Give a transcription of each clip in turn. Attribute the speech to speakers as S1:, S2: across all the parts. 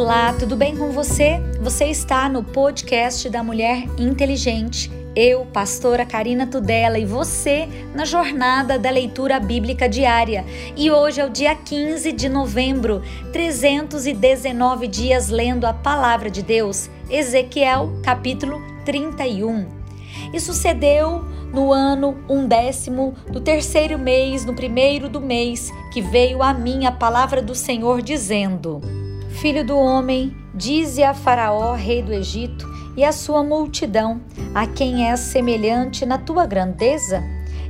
S1: Olá, tudo bem com você? Você está no podcast da Mulher Inteligente. Eu, pastora Karina Tudela, e você na jornada da leitura bíblica diária. E hoje é o dia 15 de novembro, 319 dias lendo a palavra de Deus. Ezequiel, capítulo 31. E sucedeu no ano undécimo do terceiro mês, no primeiro do mês, que veio a mim a palavra do Senhor, dizendo: Filho do homem, dize a Faraó, rei do Egito, e a sua multidão, a quem és semelhante na tua grandeza?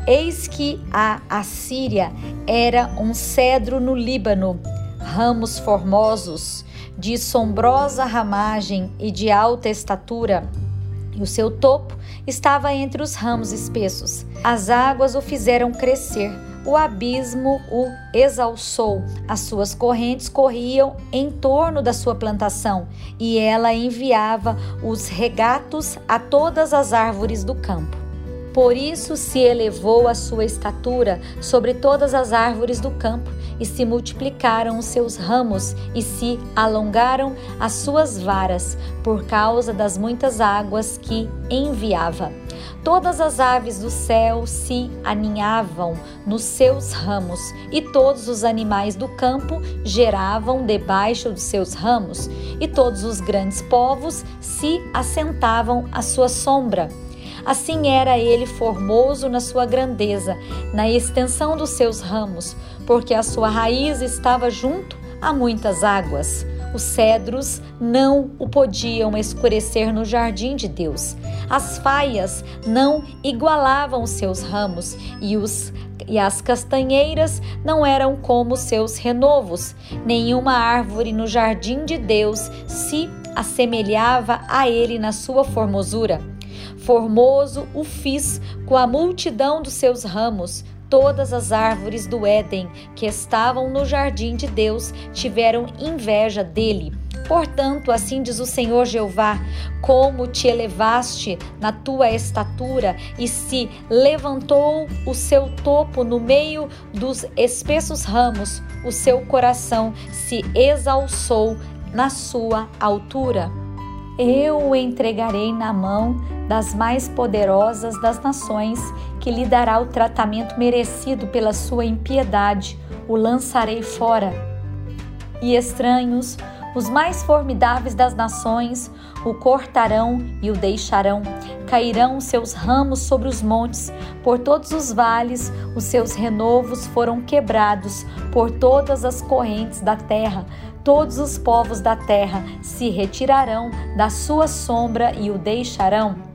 S1: Eis que a Assíria era um cedro no Líbano, ramos formosos, de sombrosa ramagem e de alta estatura, e o seu topo estava entre os ramos espessos. As águas o fizeram crescer o abismo o exalçou. As suas correntes corriam em torno da sua plantação, e ela enviava os regatos a todas as árvores do campo. Por isso se elevou a sua estatura sobre todas as árvores do campo, e se multiplicaram os seus ramos, e se alongaram as suas varas, por causa das muitas águas que enviava. Todas as aves do céu se aninhavam nos seus ramos, e todos os animais do campo geravam debaixo dos seus ramos, e todos os grandes povos se assentavam à sua sombra. Assim era ele formoso na sua grandeza, na extensão dos seus ramos, porque a sua raiz estava junto a muitas águas. Os cedros não o podiam escurecer no jardim de Deus. As faias não igualavam seus ramos e os e as castanheiras não eram como seus renovos. Nenhuma árvore no jardim de Deus se assemelhava a ele na sua formosura. Formoso o fiz com a multidão dos seus ramos. Todas as árvores do Éden que estavam no jardim de Deus tiveram inveja dele. Portanto, assim diz o Senhor Jeová: como te elevaste na tua estatura e se levantou o seu topo no meio dos espessos ramos, o seu coração se exalçou na sua altura. Eu o entregarei na mão das mais poderosas das nações, que lhe dará o tratamento merecido pela sua impiedade. O lançarei fora. E estranhos, os mais formidáveis das nações, o cortarão e o deixarão. Cairão seus ramos sobre os montes, por todos os vales, os seus renovos foram quebrados por todas as correntes da terra todos os povos da terra se retirarão da sua sombra e o deixarão.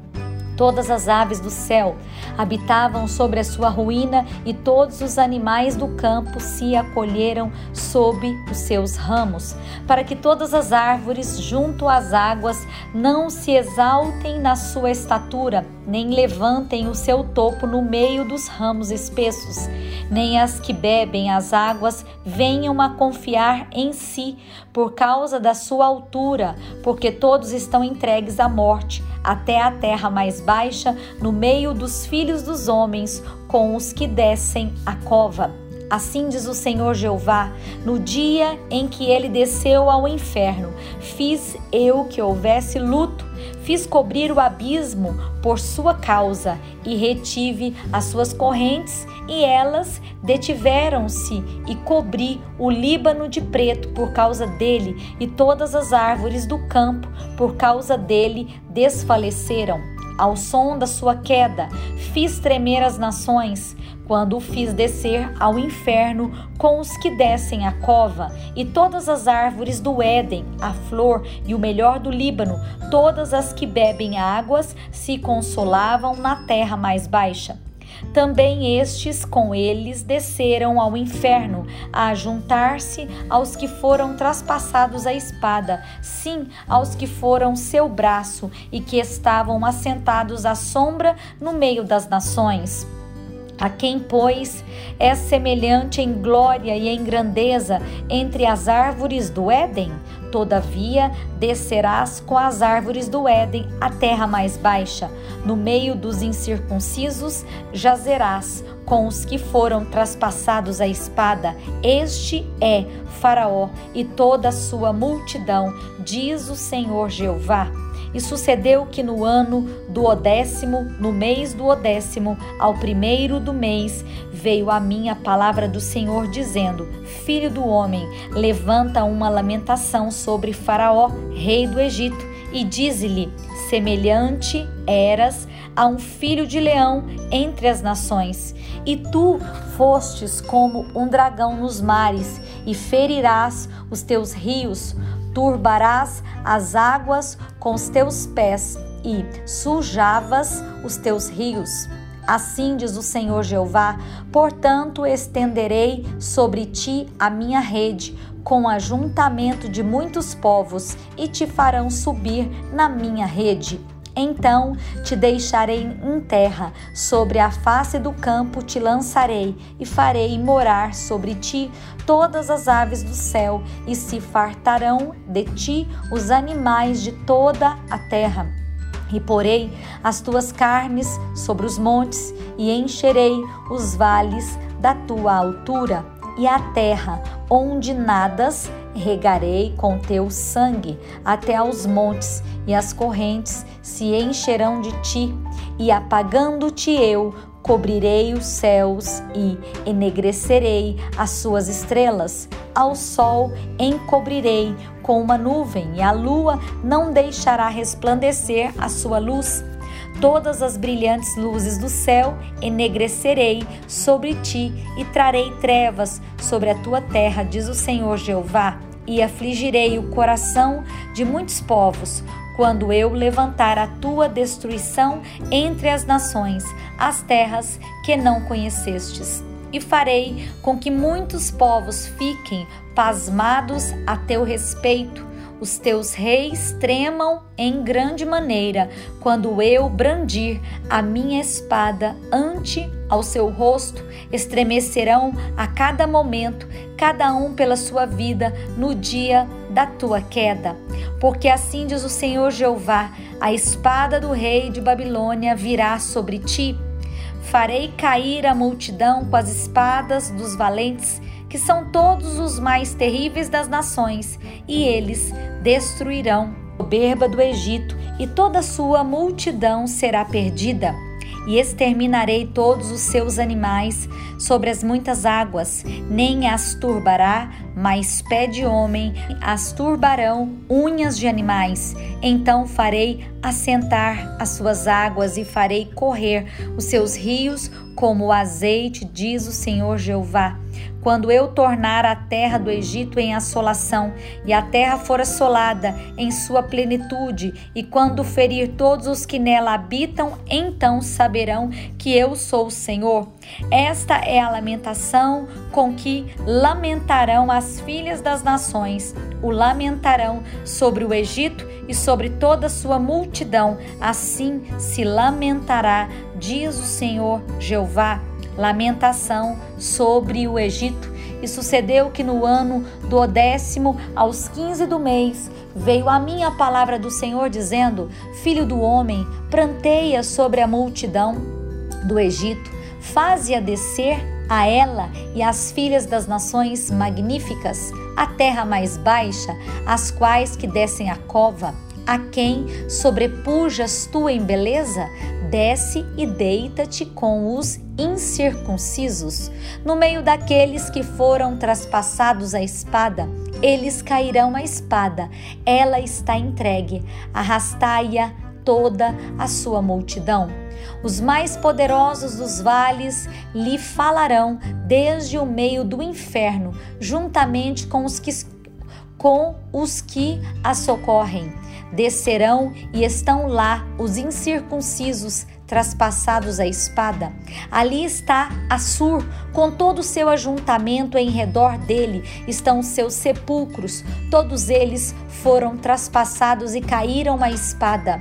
S1: Todas as aves do céu. Habitavam sobre a sua ruína e todos os animais do campo se acolheram sob os seus ramos, para que todas as árvores junto às águas não se exaltem na sua estatura, nem levantem o seu topo no meio dos ramos espessos, nem as que bebem as águas venham a confiar em si por causa da sua altura, porque todos estão entregues à morte até a terra mais baixa, no meio dos filhos dos homens, com os que descem a cova. Assim diz o Senhor Jeová: no dia em que ele desceu ao inferno, fiz eu que houvesse luto, fiz cobrir o abismo por sua causa e retive as suas correntes, e elas detiveram-se, e cobri o Líbano de preto por causa dele, e todas as árvores do campo por causa dele desfaleceram. Ao som da sua queda, fiz tremer as nações, quando o fiz descer ao inferno com os que descem a cova, e todas as árvores do Éden, a flor e o melhor do Líbano, todas as que bebem águas, se consolavam na terra mais baixa. Também estes com eles desceram ao inferno, a juntar-se aos que foram traspassados a espada, sim, aos que foram seu braço e que estavam assentados à sombra no meio das nações. A quem, pois, é semelhante em glória e em grandeza entre as árvores do Éden? Todavia, descerás com as árvores do Éden à terra mais baixa. No meio dos incircuncisos jazerás com os que foram traspassados a espada. Este é Faraó e toda a sua multidão, diz o Senhor Jeová. E sucedeu que no ano do odécimo, no mês do odécimo, ao primeiro do mês, veio a mim a palavra do Senhor, dizendo: Filho do homem, levanta uma lamentação sobre Faraó, rei do Egito, e dize-lhe: Semelhante eras a um filho de leão entre as nações, e tu fostes como um dragão nos mares, e ferirás os teus rios, turbarás as águas com os teus pés e sujavas os teus rios. Assim diz o Senhor Jeová: portanto, estenderei sobre ti a minha rede, com ajuntamento de muitos povos, e te farão subir na minha rede. Então te deixarei em terra, sobre a face do campo te lançarei, e farei morar sobre ti todas as aves do céu, e se fartarão de ti os animais de toda a terra. E porei as tuas carnes sobre os montes, e encherei os vales da tua altura, e a terra onde nadas regarei com teu sangue até aos montes, e as correntes se encherão de ti, e apagando-te eu, cobrirei os céus e enegrecerei as suas estrelas. Ao sol encobrirei com uma nuvem, e a lua não deixará resplandecer a sua luz. Todas as brilhantes luzes do céu enegrecerei sobre ti e trarei trevas sobre a tua terra, diz o Senhor Jeová, e afligirei o coração de muitos povos, quando eu levantar a tua destruição entre as nações, as terras que não conhecestes. E farei com que muitos povos fiquem pasmados a teu respeito os teus reis tremam em grande maneira quando eu brandir a minha espada ante ao seu rosto, estremecerão a cada momento, cada um pela sua vida no dia da tua queda. Porque assim diz o Senhor Jeová: a espada do rei de Babilônia virá sobre ti. Farei cair a multidão com as espadas dos valentes que são todos os mais terríveis das nações, e eles destruirão a soberba do Egito, e toda sua multidão será perdida. E exterminarei todos os seus animais sobre as muitas águas, nem as turbará, mas pé de homem as turbarão unhas de animais. Então farei assentar as suas águas e farei correr os seus rios como o azeite, diz o Senhor Jeová quando eu tornar a terra do Egito em assolação, e a terra for assolada em sua plenitude, e quando ferir todos os que nela habitam, então saberão que eu sou o Senhor. Esta é a lamentação com que lamentarão as filhas das nações, o lamentarão sobre o Egito e sobre toda a sua multidão, assim se lamentará, diz o Senhor Jeová lamentação sobre o Egito. E sucedeu que no ano do décimo, aos quinze do mês, veio a minha palavra do Senhor, dizendo: Filho do homem, pranteia sobre a multidão do Egito, faze-a descer a ela e às filhas das nações magníficas, a terra mais baixa, as quais que descem a cova a quem sobrepujas tu em beleza, desce e deita-te com os incircuncisos. No meio daqueles que foram traspassados a espada, eles cairão a espada, ela está entregue, arrastai-a toda a sua multidão. Os mais poderosos dos vales lhe falarão desde o meio do inferno, juntamente com os que, com os que a socorrem descerão e estão lá os incircuncisos traspassados a espada. Ali está Assur, com todo o seu ajuntamento em redor dele estão seus sepulcros, todos eles foram traspassados e caíram a espada.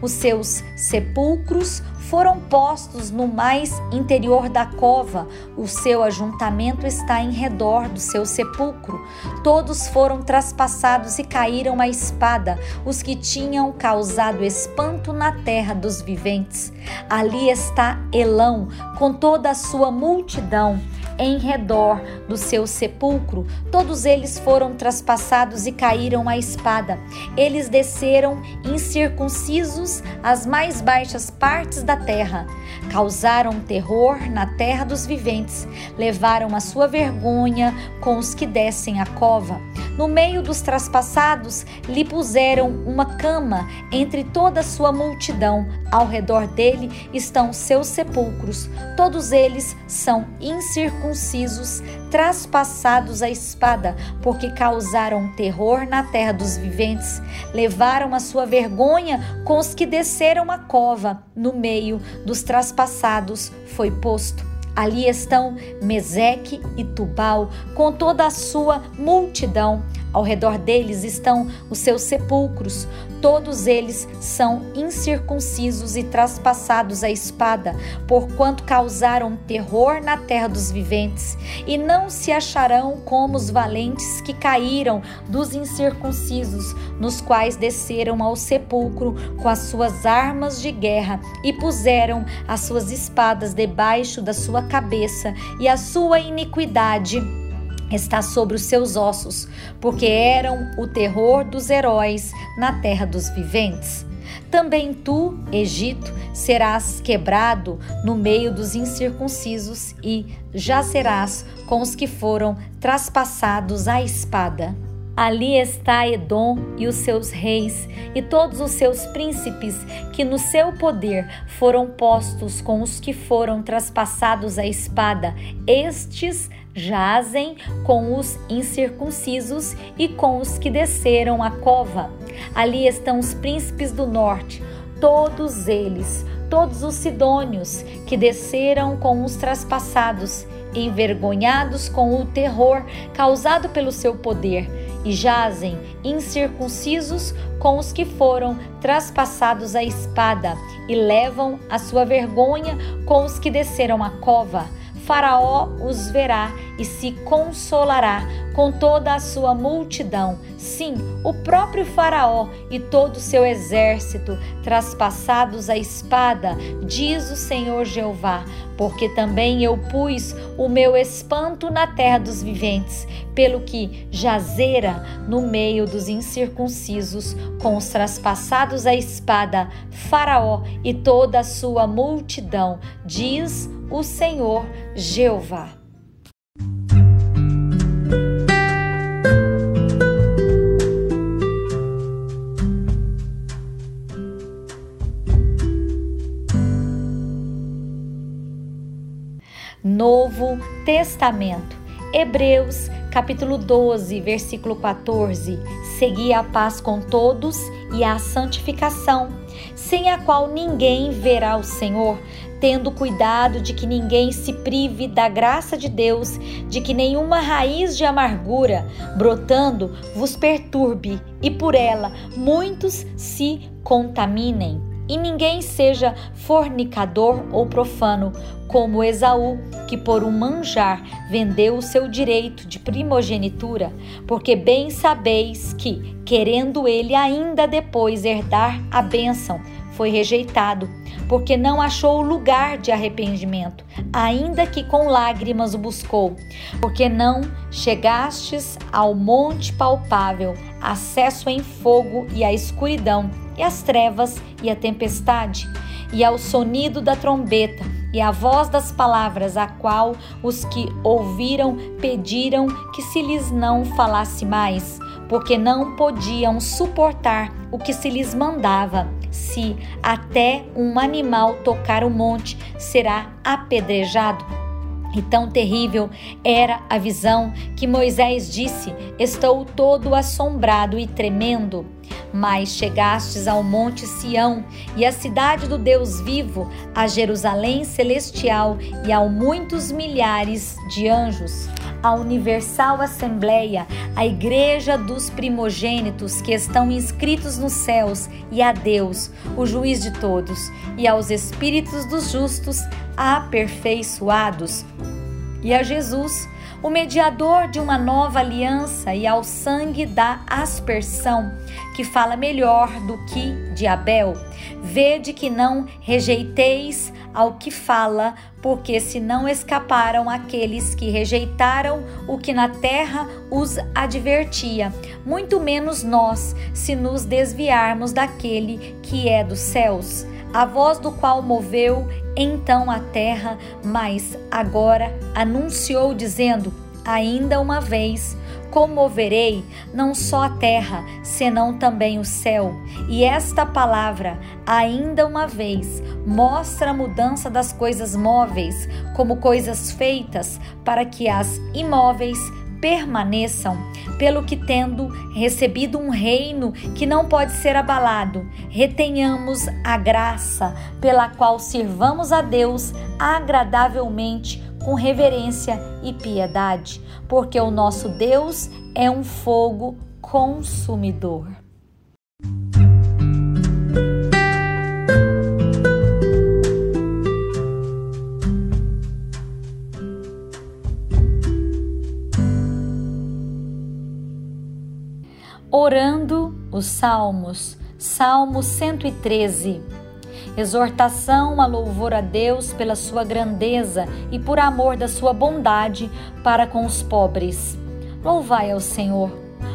S1: Os seus sepulcros foram postos no mais interior da cova. O seu ajuntamento está em redor do seu sepulcro. Todos foram traspassados e caíram à espada, os que tinham causado espanto na terra dos viventes. Ali está Elão, com toda a sua multidão em redor do seu sepulcro. Todos eles foram traspassados e caíram à espada. Eles desceram incircuncisos as mais baixas partes da terra. Causaram terror na terra dos viventes. Levaram a sua vergonha com os que descem a cova. No meio dos traspassados, lhe puseram uma cama entre toda a sua multidão. Ao redor dele estão seus sepulcros. Todos eles são incircuncisos, traspassados à espada, porque causaram terror na terra dos viventes. Levaram a sua vergonha com os que desceram a cova. No meio dos traspassados foi posto Ali estão Meseque e Tubal, com toda a sua multidão. Ao redor deles estão os seus sepulcros. Todos eles são incircuncisos e traspassados à espada, porquanto causaram terror na terra dos viventes. E não se acharão como os valentes que caíram dos incircuncisos, nos quais desceram ao sepulcro com as suas armas de guerra e puseram as suas espadas debaixo da sua cabeça, e a sua iniquidade está sobre os seus ossos, porque eram o terror dos heróis na terra dos viventes. Também tu, Egito, serás quebrado no meio dos incircuncisos e já serás com os que foram traspassados à espada. Ali está Edom e os seus reis e todos os seus príncipes, que no seu poder foram postos com os que foram traspassados à espada. Estes jazem com os incircuncisos e com os que desceram a cova. Ali estão os príncipes do norte, todos eles, todos os sidônios que desceram com os traspassados, envergonhados com o terror causado pelo seu poder, e jazem incircuncisos com os que foram traspassados à espada, e levam a sua vergonha com os que desceram a cova. Faraó os verá e se consolará com toda a sua multidão. Sim, o próprio Faraó e todo o seu exército, traspassados a espada, diz o Senhor Jeová, porque também eu pus o meu espanto na terra dos viventes, pelo que jazera no meio dos incircuncisos, com os traspassados a espada, Faraó e toda a sua multidão, diz o Senhor Jeová. Novo Testamento. Hebreus, capítulo 12, versículo 14. Segui a paz com todos e a santificação, sem a qual ninguém verá o Senhor, tendo cuidado de que ninguém se prive da graça de Deus, de que nenhuma raiz de amargura brotando vos perturbe e por ela muitos se contaminem. E ninguém seja fornicador ou profano, como Esaú, que por um manjar vendeu o seu direito de primogenitura, porque bem sabeis que, querendo ele ainda depois herdar a bênção, foi rejeitado, porque não achou lugar de arrependimento, ainda que com lágrimas o buscou, porque não chegastes ao monte palpável, acesso em fogo e à escuridão e as trevas e a tempestade, e ao sonido da trombeta, e à voz das palavras, a qual os que ouviram pediram que se lhes não falasse mais, porque não podiam suportar o que se lhes mandava. Se até um animal tocar o monte, será apedrejado. E tão terrível era a visão que Moisés disse: Estou todo assombrado e tremendo. Mas chegastes ao monte Sião e à cidade do Deus vivo, a Jerusalém celestial e a muitos milhares de anjos, a Universal Assembleia, a Igreja dos primogênitos que estão inscritos nos céus, e a Deus, o juiz de todos, e aos espíritos dos justos aperfeiçoados, e a Jesus, o mediador de uma nova aliança, e ao sangue da aspersão, que fala melhor do que de Abel. Vede que não rejeiteis ao que fala, porque se não escaparam aqueles que rejeitaram o que na terra os advertia, muito menos nós, se nos desviarmos daquele que é dos céus, a voz do qual moveu então a terra, mas agora anunciou dizendo: ainda uma vez comoverei não só a terra, senão também o céu. E esta palavra, ainda uma vez, mostra a mudança das coisas móveis como coisas feitas para que as imóveis permaneçam, pelo que tendo recebido um reino que não pode ser abalado, retenhamos a graça pela qual sirvamos a Deus agradavelmente com reverência e piedade, porque o nosso Deus é um fogo consumidor. Orando os Salmos, Salmo 113 exortação a louvor a Deus pela sua grandeza e por amor da sua bondade para com os pobres. Louvai ao Senhor,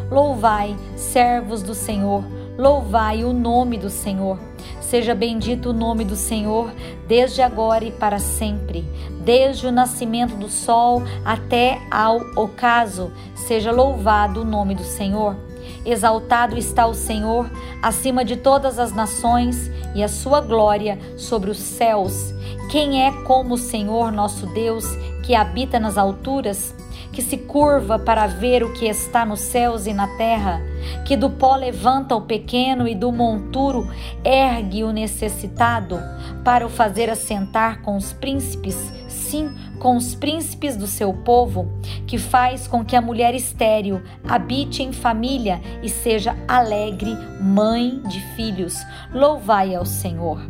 S1: louvai, servos do Senhor, louvai o nome do Senhor. Seja bendito o nome do Senhor, desde agora e para sempre, desde o nascimento do sol até ao ocaso. Seja louvado o nome do Senhor. Exaltado está o Senhor acima de todas as nações e a sua glória sobre os céus. Quem é como o Senhor nosso Deus, que habita nas alturas, que se curva para ver o que está nos céus e na terra, que do pó levanta o pequeno e do monturo ergue o necessitado, para o fazer assentar com os príncipes, sim, com os príncipes do seu povo, que faz com que a mulher estéril habite em família e seja alegre mãe de filhos. Louvai ao Senhor.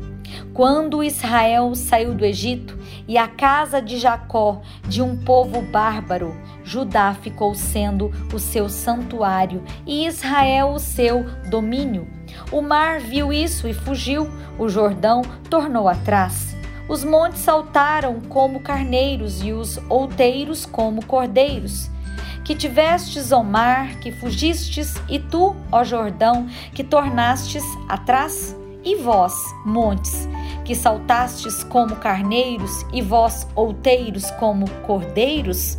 S1: Quando Israel saiu do Egito e a casa de Jacó de um povo bárbaro, Judá ficou sendo o seu santuário e Israel o seu domínio. O mar viu isso e fugiu, o Jordão tornou atrás. Os montes saltaram como carneiros e os outeiros como cordeiros. Que tivestes, ó mar, que fugistes, e tu, ó Jordão, que tornastes atrás? E vós, montes, que saltastes como carneiros, e vós, outeiros, como cordeiros?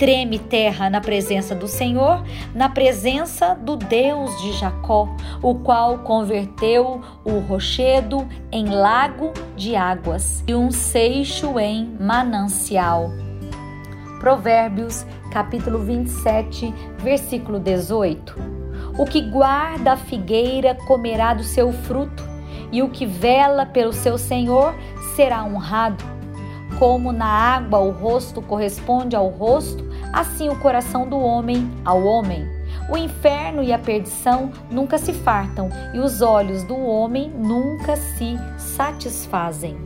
S1: Treme terra na presença do Senhor, na presença do Deus de Jacó, o qual converteu o rochedo em lago de águas e um seixo em manancial. Provérbios, capítulo 27, versículo 18. O que guarda a figueira comerá do seu fruto, e o que vela pelo seu senhor será honrado. Como na água o rosto corresponde ao rosto, assim o coração do homem ao homem. O inferno e a perdição nunca se fartam, e os olhos do homem nunca se satisfazem.